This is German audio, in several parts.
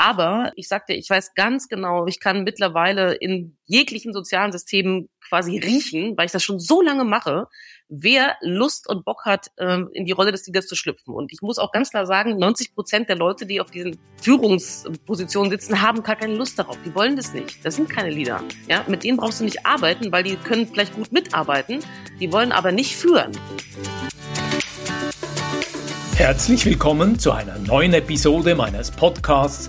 Aber ich sagte, ich weiß ganz genau, ich kann mittlerweile in jeglichen sozialen Systemen quasi riechen, weil ich das schon so lange mache, wer Lust und Bock hat, ähm, in die Rolle des Leaders zu schlüpfen. Und ich muss auch ganz klar sagen, 90 Prozent der Leute, die auf diesen Führungspositionen sitzen, haben gar keine Lust darauf. Die wollen das nicht. Das sind keine Leader. Ja, mit denen brauchst du nicht arbeiten, weil die können vielleicht gut mitarbeiten. Die wollen aber nicht führen. Herzlich willkommen zu einer neuen Episode meines Podcasts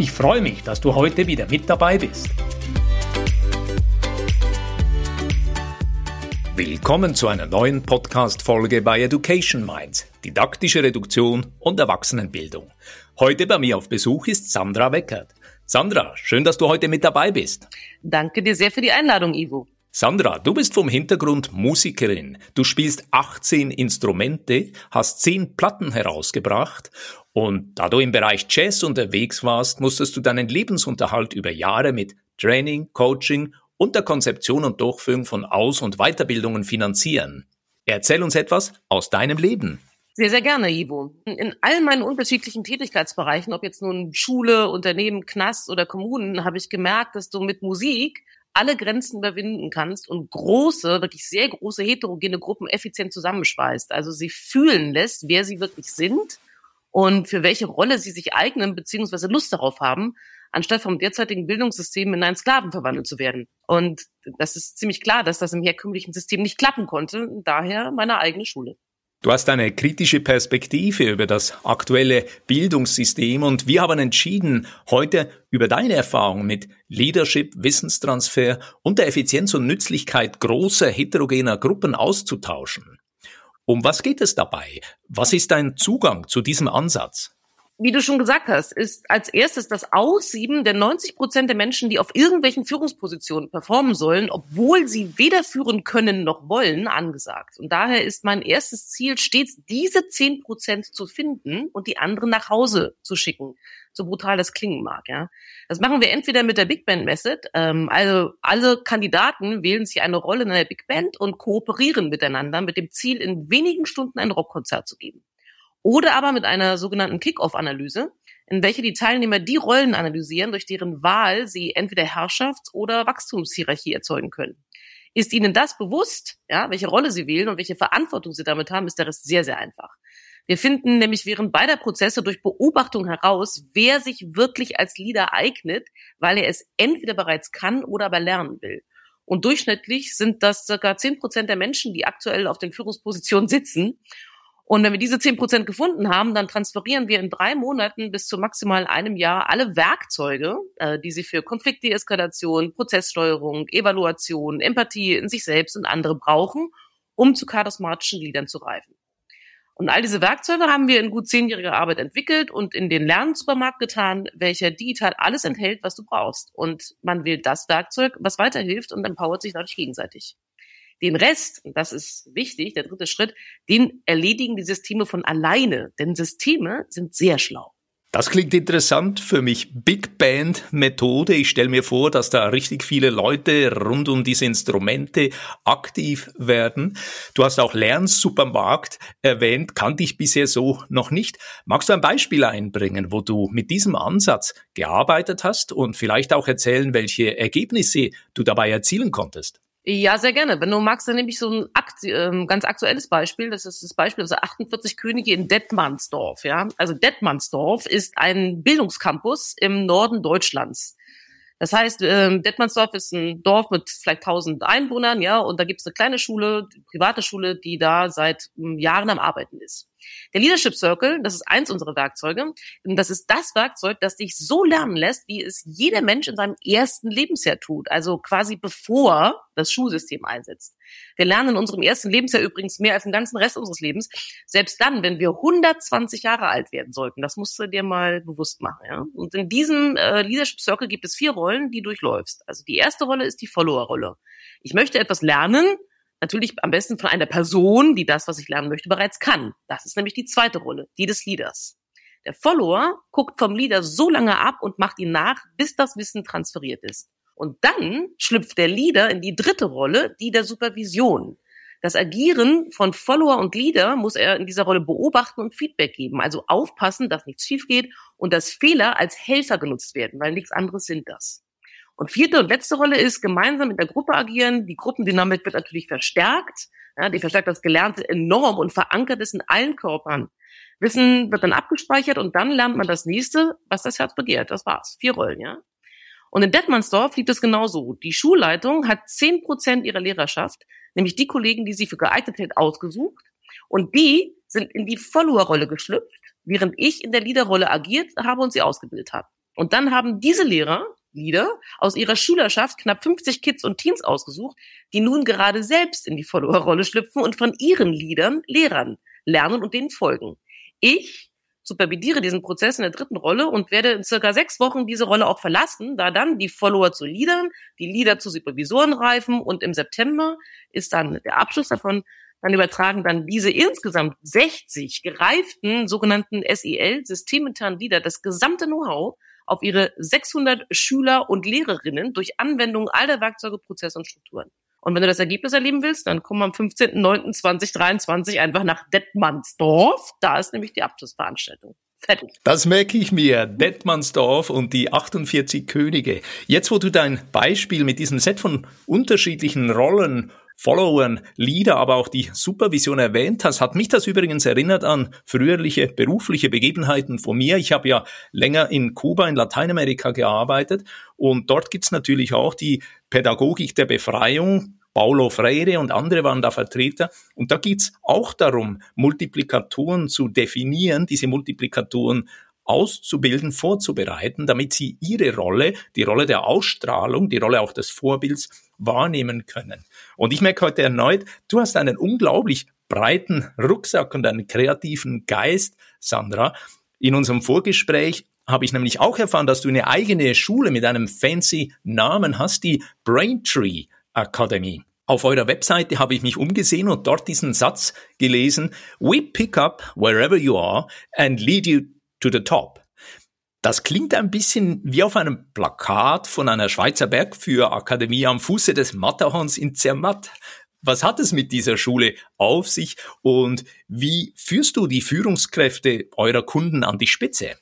Ich freue mich, dass du heute wieder mit dabei bist. Willkommen zu einer neuen Podcast-Folge bei Education Minds, didaktische Reduktion und Erwachsenenbildung. Heute bei mir auf Besuch ist Sandra Weckert. Sandra, schön, dass du heute mit dabei bist. Danke dir sehr für die Einladung, Ivo. Sandra, du bist vom Hintergrund Musikerin. Du spielst 18 Instrumente, hast 10 Platten herausgebracht und da du im Bereich Jazz unterwegs warst, musstest du deinen Lebensunterhalt über Jahre mit Training, Coaching und der Konzeption und Durchführung von Aus- und Weiterbildungen finanzieren. Erzähl uns etwas aus deinem Leben. Sehr, sehr gerne, Ivo. In all meinen unterschiedlichen Tätigkeitsbereichen, ob jetzt nun Schule, Unternehmen, Knast oder Kommunen, habe ich gemerkt, dass du mit Musik alle Grenzen überwinden kannst und große, wirklich sehr große heterogene Gruppen effizient zusammenschweißt. Also sie fühlen lässt, wer sie wirklich sind und für welche Rolle sie sich eignen beziehungsweise Lust darauf haben, anstatt vom derzeitigen Bildungssystem in einen Sklaven verwandelt zu werden. Und das ist ziemlich klar, dass das im herkömmlichen System nicht klappen konnte. Daher meine eigene Schule. Du hast eine kritische Perspektive über das aktuelle Bildungssystem und wir haben entschieden, heute über deine Erfahrung mit Leadership, Wissenstransfer und der Effizienz und Nützlichkeit großer heterogener Gruppen auszutauschen. Um was geht es dabei? Was ist dein Zugang zu diesem Ansatz? Wie du schon gesagt hast, ist als erstes das Aussieben der 90 Prozent der Menschen, die auf irgendwelchen Führungspositionen performen sollen, obwohl sie weder führen können noch wollen, angesagt. Und daher ist mein erstes Ziel stets, diese 10 Prozent zu finden und die anderen nach Hause zu schicken. So brutal das klingen mag, ja. Das machen wir entweder mit der Big Band Method, ähm, also alle Kandidaten wählen sich eine Rolle in einer Big Band und kooperieren miteinander mit dem Ziel, in wenigen Stunden ein Rockkonzert zu geben oder aber mit einer sogenannten Kick-off-Analyse, in welcher die Teilnehmer die Rollen analysieren, durch deren Wahl sie entweder Herrschafts- oder Wachstumshierarchie erzeugen können. Ist Ihnen das bewusst, ja, welche Rolle Sie wählen und welche Verantwortung Sie damit haben, ist der Rest sehr, sehr einfach. Wir finden nämlich während beider Prozesse durch Beobachtung heraus, wer sich wirklich als Leader eignet, weil er es entweder bereits kann oder aber lernen will. Und durchschnittlich sind das circa zehn Prozent der Menschen, die aktuell auf den Führungspositionen sitzen. Und wenn wir diese zehn Prozent gefunden haben, dann transferieren wir in drei Monaten bis zu maximal einem Jahr alle Werkzeuge, äh, die sie für Konfliktdeeskalation, Prozesssteuerung, Evaluation, Empathie in sich selbst und andere brauchen, um zu charismatischen Gliedern zu reifen. Und all diese Werkzeuge haben wir in gut zehnjähriger Arbeit entwickelt und in den Lernsupermarkt getan, welcher digital alles enthält, was du brauchst. Und man wählt das Werkzeug, was weiterhilft und empowert sich dadurch gegenseitig. Den Rest, und das ist wichtig, der dritte Schritt, den erledigen die Systeme von alleine, denn Systeme sind sehr schlau. Das klingt interessant für mich. Big Band Methode. Ich stelle mir vor, dass da richtig viele Leute rund um diese Instrumente aktiv werden. Du hast auch Lernsupermarkt erwähnt, kannte ich bisher so noch nicht. Magst du ein Beispiel einbringen, wo du mit diesem Ansatz gearbeitet hast und vielleicht auch erzählen, welche Ergebnisse du dabei erzielen konntest? Ja, sehr gerne. Wenn du magst, dann nehme ich so ein akt äh, ganz aktuelles Beispiel. Das ist das Beispiel also 48 Könige in Detmansdorf. Ja, also Detmansdorf ist ein Bildungscampus im Norden Deutschlands. Das heißt, ähm, Detmansdorf ist ein Dorf mit vielleicht 1000 Einwohnern, ja, und da gibt es eine kleine Schule, private Schule, die da seit ähm, Jahren am Arbeiten ist. Der Leadership Circle, das ist eins unserer Werkzeuge. Und das ist das Werkzeug, das dich so lernen lässt, wie es jeder Mensch in seinem ersten Lebensjahr tut. Also quasi bevor das Schulsystem einsetzt. Wir lernen in unserem ersten Lebensjahr übrigens mehr als im ganzen Rest unseres Lebens. Selbst dann, wenn wir 120 Jahre alt werden sollten. Das musst du dir mal bewusst machen. Ja? Und in diesem äh, Leadership Circle gibt es vier Rollen, die durchläufst. Also die erste Rolle ist die Follower-Rolle. Ich möchte etwas lernen, natürlich am besten von einer Person, die das, was ich lernen möchte, bereits kann. Das ist nämlich die zweite Rolle, die des Leaders. Der Follower guckt vom Leader so lange ab und macht ihn nach, bis das Wissen transferiert ist. Und dann schlüpft der Leader in die dritte Rolle, die der Supervision. Das Agieren von Follower und Leader muss er in dieser Rolle beobachten und Feedback geben. Also aufpassen, dass nichts schief geht und dass Fehler als Helfer genutzt werden, weil nichts anderes sind das. Und vierte und letzte Rolle ist gemeinsam in der Gruppe agieren. Die Gruppendynamik wird natürlich verstärkt. Ja, die verstärkt das Gelernte enorm und verankert es in allen Körpern. Wissen wird dann abgespeichert und dann lernt man das nächste, was das Herz begehrt. Das war's. Vier Rollen, ja. Und in Detmansdorf liegt es genauso. Die Schulleitung hat zehn Prozent ihrer Lehrerschaft, nämlich die Kollegen, die sie für geeignet hält, ausgesucht. Und die sind in die Follower-Rolle geschlüpft, während ich in der Leader-Rolle agiert habe und sie ausgebildet habe. Und dann haben diese Lehrer, Leader, aus ihrer Schülerschaft knapp 50 Kids und Teens ausgesucht, die nun gerade selbst in die Follower-Rolle schlüpfen und von ihren Leadern, Lehrern lernen und denen folgen. Ich supervidiere diesen Prozess in der dritten Rolle und werde in circa sechs Wochen diese Rolle auch verlassen, da dann die Follower zu Leadern, die Leader zu Supervisoren reifen und im September ist dann der Abschluss davon. Dann übertragen dann diese insgesamt 60 gereiften sogenannten SEL, systeminternen Leader, das gesamte Know-how auf ihre 600 Schüler und Lehrerinnen durch Anwendung all Werkzeuge, Prozesse und Strukturen. Und wenn du das Ergebnis erleben willst, dann komm am 15.09.2023 einfach nach Detmansdorf. Da ist nämlich die Abschlussveranstaltung. Fertig. Das merke ich mir. Detmansdorf und die 48 Könige. Jetzt, wo du dein Beispiel mit diesem Set von unterschiedlichen Rollen Followern, Leader, aber auch die Supervision erwähnt hast, hat mich das übrigens erinnert an früherliche berufliche Begebenheiten von mir. Ich habe ja länger in Kuba, in Lateinamerika gearbeitet und dort gibt's natürlich auch die Pädagogik der Befreiung. Paulo Freire und andere waren da Vertreter. Und da geht's auch darum, Multiplikatoren zu definieren, diese Multiplikatoren auszubilden, vorzubereiten, damit sie ihre Rolle, die Rolle der Ausstrahlung, die Rolle auch des Vorbilds wahrnehmen können. Und ich merke heute erneut, du hast einen unglaublich breiten Rucksack und einen kreativen Geist, Sandra. In unserem Vorgespräch habe ich nämlich auch erfahren, dass du eine eigene Schule mit einem fancy Namen hast, die Braintree Academy. Auf eurer Webseite habe ich mich umgesehen und dort diesen Satz gelesen, We pick up wherever you are and lead you to the top. Das klingt ein bisschen wie auf einem Plakat von einer Schweizer Bergführerakademie am Fuße des Matterhorns in Zermatt. Was hat es mit dieser Schule auf sich und wie führst du die Führungskräfte eurer Kunden an die Spitze?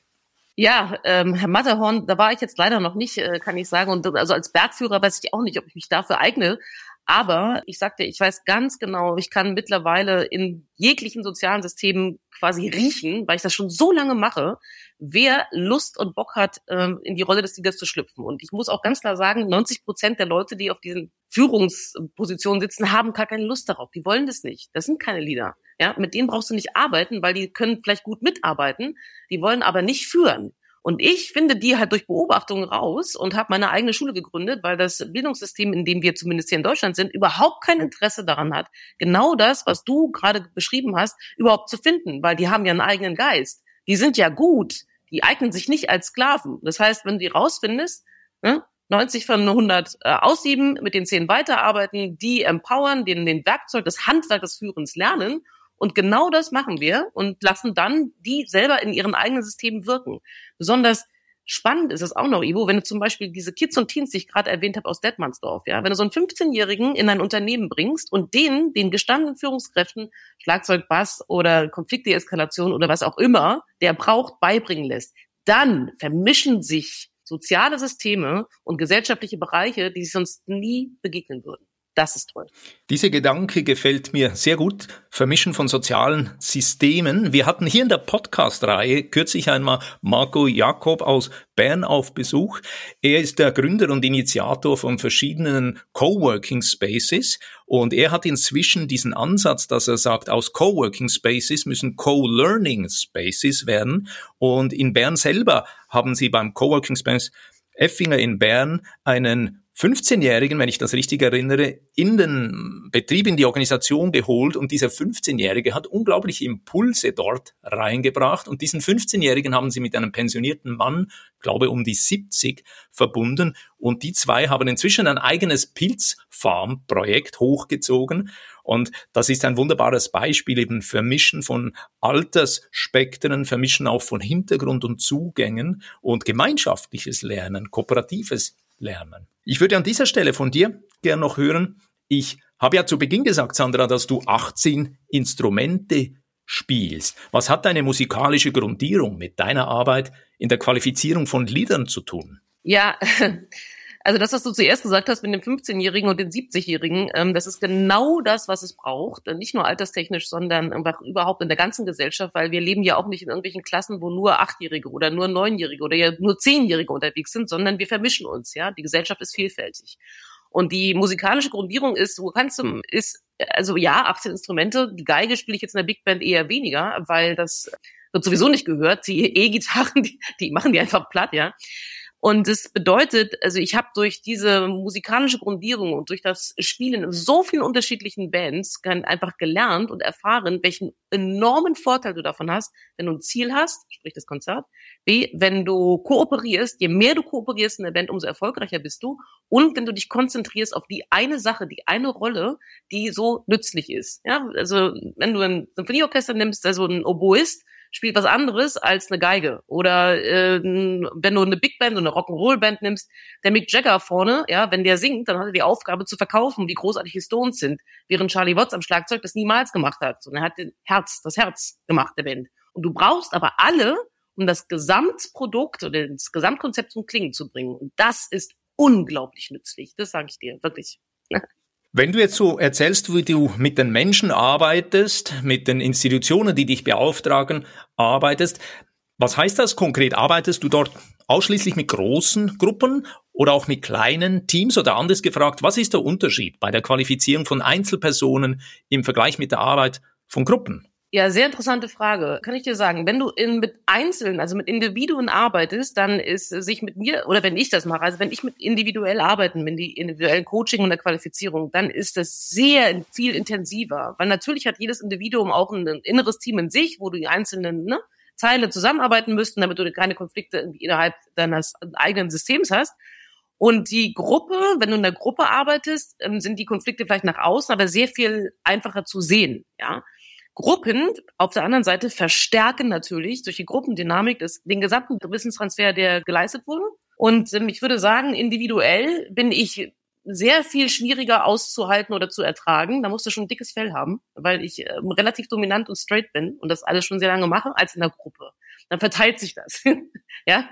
Ja, ähm, Herr Matterhorn, da war ich jetzt leider noch nicht, äh, kann ich sagen. Und also als Bergführer weiß ich auch nicht, ob ich mich dafür eigne. Aber ich sagte, ich weiß ganz genau, ich kann mittlerweile in jeglichen sozialen Systemen quasi riechen, weil ich das schon so lange mache, wer Lust und Bock hat, ähm, in die Rolle des Leaders zu schlüpfen. Und ich muss auch ganz klar sagen, 90 Prozent der Leute, die auf diesen Führungspositionen sitzen, haben gar keine Lust darauf. Die wollen das nicht. Das sind keine Leader. Ja, mit denen brauchst du nicht arbeiten, weil die können vielleicht gut mitarbeiten. Die wollen aber nicht führen. Und ich finde die halt durch Beobachtungen raus und habe meine eigene Schule gegründet, weil das Bildungssystem, in dem wir zumindest hier in Deutschland sind, überhaupt kein Interesse daran hat, genau das, was du gerade beschrieben hast, überhaupt zu finden, weil die haben ja einen eigenen Geist. Die sind ja gut, die eignen sich nicht als Sklaven. Das heißt, wenn du die rausfindest, ne, 90 von 100 äh, aussieben, mit den 10 weiterarbeiten, die empowern, denen den Werkzeug, das Handwerk des Führens lernen und genau das machen wir und lassen dann die selber in ihren eigenen Systemen wirken. Besonders spannend ist es auch noch, Ivo, wenn du zum Beispiel diese Kids und Teens, die ich gerade erwähnt habe aus Detmansdorf, ja, wenn du so einen 15-Jährigen in ein Unternehmen bringst und denen, den gestandenen Führungskräften, Schlagzeug, Bass oder Konfliktdeeskalation oder was auch immer, der braucht, beibringen lässt, dann vermischen sich soziale Systeme und gesellschaftliche Bereiche, die sich sonst nie begegnen würden. Das ist toll. Dieser Gedanke gefällt mir sehr gut. Vermischen von sozialen Systemen. Wir hatten hier in der Podcast-Reihe kürzlich einmal Marco Jakob aus Bern auf Besuch. Er ist der Gründer und Initiator von verschiedenen Coworking Spaces und er hat inzwischen diesen Ansatz, dass er sagt, aus Coworking Spaces müssen Co-Learning Spaces werden. Und in Bern selber haben sie beim Coworking Space Effinger in Bern einen 15-Jährigen, wenn ich das richtig erinnere, in den Betrieb, in die Organisation geholt und dieser 15-Jährige hat unglaubliche Impulse dort reingebracht und diesen 15-Jährigen haben sie mit einem pensionierten Mann, glaube um die 70, verbunden und die zwei haben inzwischen ein eigenes Pilzfarm-Projekt hochgezogen und das ist ein wunderbares Beispiel eben Vermischen von Altersspektren, Vermischen auch von Hintergrund und Zugängen und gemeinschaftliches Lernen, kooperatives lernen. Ich würde an dieser Stelle von dir gern noch hören, ich habe ja zu Beginn gesagt, Sandra, dass du 18 Instrumente spielst. Was hat deine musikalische Grundierung mit deiner Arbeit in der Qualifizierung von Liedern zu tun? Ja, Also das, was du zuerst gesagt hast mit dem 15-Jährigen und den 70-Jährigen, ähm, das ist genau das, was es braucht. Nicht nur alterstechnisch, sondern einfach überhaupt in der ganzen Gesellschaft, weil wir leben ja auch nicht in irgendwelchen Klassen, wo nur Achtjährige oder nur Neunjährige oder ja nur Zehnjährige unterwegs sind, sondern wir vermischen uns. Ja, die Gesellschaft ist vielfältig. Und die musikalische Grundierung ist, wo kannst du, ist, also ja, 18 Instrumente. Die Geige spiele ich jetzt in der Big Band eher weniger, weil das wird sowieso nicht gehört. Die E-Gitarren, die, die machen die einfach platt, ja. Und es bedeutet, also ich habe durch diese musikalische Grundierung und durch das Spielen in so vielen unterschiedlichen Bands einfach gelernt und erfahren, welchen enormen Vorteil du davon hast, wenn du ein Ziel hast, sprich das Konzert, B, wenn du kooperierst, je mehr du kooperierst in der Band, umso erfolgreicher bist du und wenn du dich konzentrierst auf die eine Sache, die eine Rolle, die so nützlich ist. Ja, also wenn du ein Symphonieorchester nimmst, also ein Oboist, spielt was anderes als eine Geige. Oder äh, wenn du eine Big Band oder eine Rock'n'Roll-Band nimmst, der Mick Jagger vorne, ja, wenn der singt, dann hat er die Aufgabe zu verkaufen, wie großartig die Stones sind, während Charlie Watts am Schlagzeug das niemals gemacht hat. Sondern er hat den Herz, das Herz gemacht der Band. Und du brauchst aber alle, um das Gesamtprodukt oder das Gesamtkonzept zum Klingen zu bringen. Und das ist unglaublich nützlich. Das sage ich dir, wirklich. Wenn du jetzt so erzählst, wie du mit den Menschen arbeitest, mit den Institutionen, die dich beauftragen, arbeitest, was heißt das konkret? Arbeitest du dort ausschließlich mit großen Gruppen oder auch mit kleinen Teams? Oder anders gefragt, was ist der Unterschied bei der Qualifizierung von Einzelpersonen im Vergleich mit der Arbeit von Gruppen? Ja, sehr interessante Frage. Kann ich dir sagen, wenn du in, mit Einzelnen, also mit Individuen arbeitest, dann ist sich mit mir, oder wenn ich das mache, also wenn ich mit individuell arbeiten, mit die individuellen Coaching und der Qualifizierung, dann ist das sehr viel intensiver. Weil natürlich hat jedes Individuum auch ein, ein inneres Team in sich, wo du die einzelnen ne, Teile zusammenarbeiten müssten, damit du keine Konflikte innerhalb deines eigenen Systems hast. Und die Gruppe, wenn du in der Gruppe arbeitest, ähm, sind die Konflikte vielleicht nach außen, aber sehr viel einfacher zu sehen, ja. Gruppen auf der anderen Seite verstärken natürlich durch die Gruppendynamik das, den gesamten Wissenstransfer, der geleistet wurde. Und ähm, ich würde sagen, individuell bin ich sehr viel schwieriger auszuhalten oder zu ertragen. Da musst du schon ein dickes Fell haben, weil ich ähm, relativ dominant und straight bin und das alles schon sehr lange mache, als in der Gruppe. Dann verteilt sich das. ja.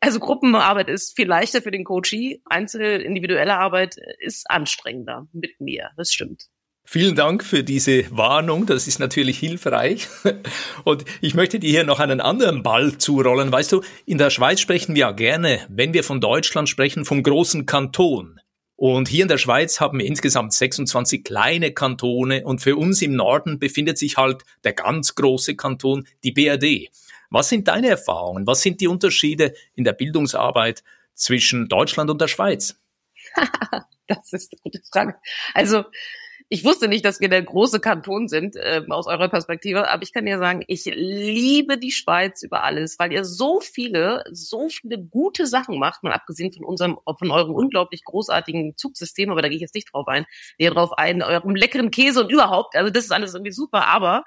Also Gruppenarbeit ist viel leichter für den Coachee. Einzel individuelle Arbeit ist anstrengender mit mir. Das stimmt. Vielen Dank für diese Warnung, das ist natürlich hilfreich. Und ich möchte dir hier noch einen anderen Ball zurollen. Weißt du, in der Schweiz sprechen wir ja gerne, wenn wir von Deutschland sprechen, vom großen Kanton. Und hier in der Schweiz haben wir insgesamt 26 kleine Kantone und für uns im Norden befindet sich halt der ganz große Kanton, die BRD. Was sind deine Erfahrungen? Was sind die Unterschiede in der Bildungsarbeit zwischen Deutschland und der Schweiz? das ist eine gute Frage. Also ich wusste nicht, dass wir der große Kanton sind, äh, aus eurer Perspektive, aber ich kann dir sagen, ich liebe die Schweiz über alles, weil ihr so viele, so viele gute Sachen macht, mal abgesehen von unserem, von eurem unglaublich großartigen Zugsystem, aber da gehe ich jetzt nicht drauf ein, näher drauf ein, eurem leckeren Käse und überhaupt, also das ist alles irgendwie super, aber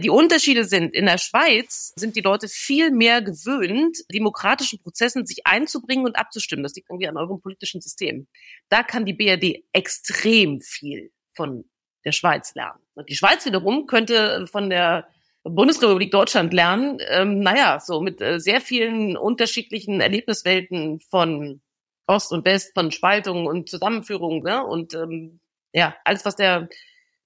die Unterschiede sind, in der Schweiz sind die Leute viel mehr gewöhnt, demokratischen Prozessen sich einzubringen und abzustimmen. Das liegt irgendwie an eurem politischen System. Da kann die BRD extrem viel von der Schweiz lernen. Und die Schweiz wiederum könnte von der Bundesrepublik Deutschland lernen, ähm, naja, so mit äh, sehr vielen unterschiedlichen Erlebniswelten von Ost und West, von Spaltung und Zusammenführung ne? und ähm, ja, alles, was der,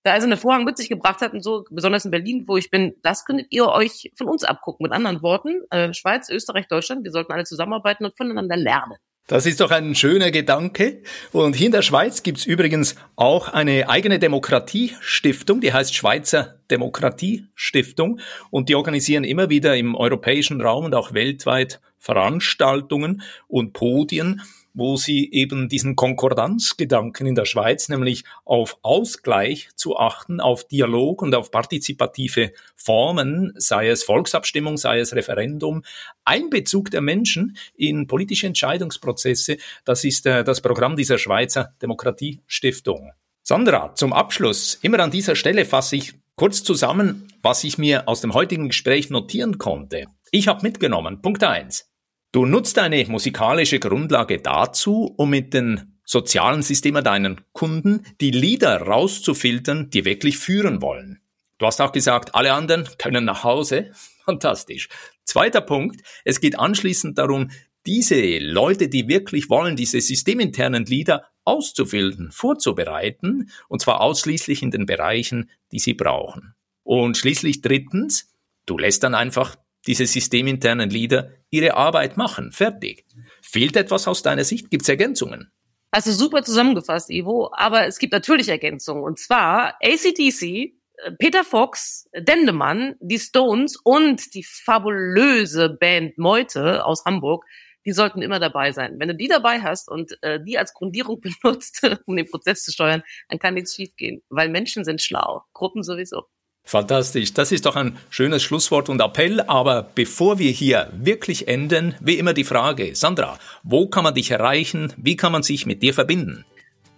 der eiserne Vorhang mit sich gebracht hat und so, besonders in Berlin, wo ich bin, das könntet ihr euch von uns abgucken. Mit anderen Worten, äh, Schweiz, Österreich, Deutschland, wir sollten alle zusammenarbeiten und voneinander lernen. Das ist doch ein schöner Gedanke. Und hier in der Schweiz gibt's übrigens auch eine eigene Demokratiestiftung, die heißt Schweizer Demokratiestiftung. Und die organisieren immer wieder im europäischen Raum und auch weltweit Veranstaltungen und Podien wo sie eben diesen Konkordanzgedanken in der Schweiz, nämlich auf Ausgleich zu achten, auf Dialog und auf partizipative Formen, sei es Volksabstimmung, sei es Referendum, Einbezug der Menschen in politische Entscheidungsprozesse, das ist äh, das Programm dieser Schweizer Demokratiestiftung. Sandra, zum Abschluss, immer an dieser Stelle fasse ich kurz zusammen, was ich mir aus dem heutigen Gespräch notieren konnte. Ich habe mitgenommen, Punkt eins. Du nutzt deine musikalische Grundlage dazu, um mit den sozialen Systemen deinen Kunden die Lieder rauszufiltern, die wirklich führen wollen. Du hast auch gesagt, alle anderen können nach Hause. Fantastisch. Zweiter Punkt, es geht anschließend darum, diese Leute, die wirklich wollen, diese systeminternen Lieder auszufiltern, vorzubereiten, und zwar ausschließlich in den Bereichen, die sie brauchen. Und schließlich drittens, du lässt dann einfach diese systeminternen Leader ihre Arbeit machen. Fertig. Fehlt etwas aus deiner Sicht? Gibt es Ergänzungen? Also super zusammengefasst, Ivo, aber es gibt natürlich Ergänzungen. Und zwar ACDC, Peter Fox, Dendemann, die Stones und die fabulöse Band Meute aus Hamburg, die sollten immer dabei sein. Wenn du die dabei hast und äh, die als Grundierung benutzt, um den Prozess zu steuern, dann kann nichts schiefgehen, weil Menschen sind schlau, Gruppen sowieso. Fantastisch. Das ist doch ein schönes Schlusswort und Appell. Aber bevor wir hier wirklich enden, wie immer die Frage, Sandra, wo kann man dich erreichen? Wie kann man sich mit dir verbinden?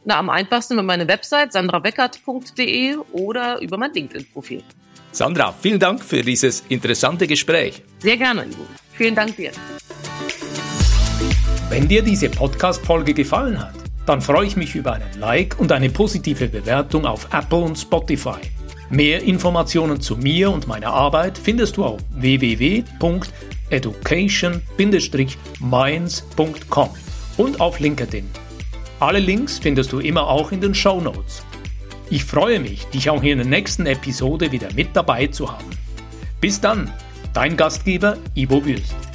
Na, am einfachsten über meine Website sandraweckert.de oder über mein LinkedIn-Profil. Sandra, vielen Dank für dieses interessante Gespräch. Sehr gerne, Ivo. Vielen Dank dir. Wenn dir diese Podcast-Folge gefallen hat, dann freue ich mich über einen Like und eine positive Bewertung auf Apple und Spotify. Mehr Informationen zu mir und meiner Arbeit findest du auf www.education-minds.com und auf LinkedIn. Alle Links findest du immer auch in den Show Notes. Ich freue mich, dich auch in der nächsten Episode wieder mit dabei zu haben. Bis dann, dein Gastgeber Ivo Würst.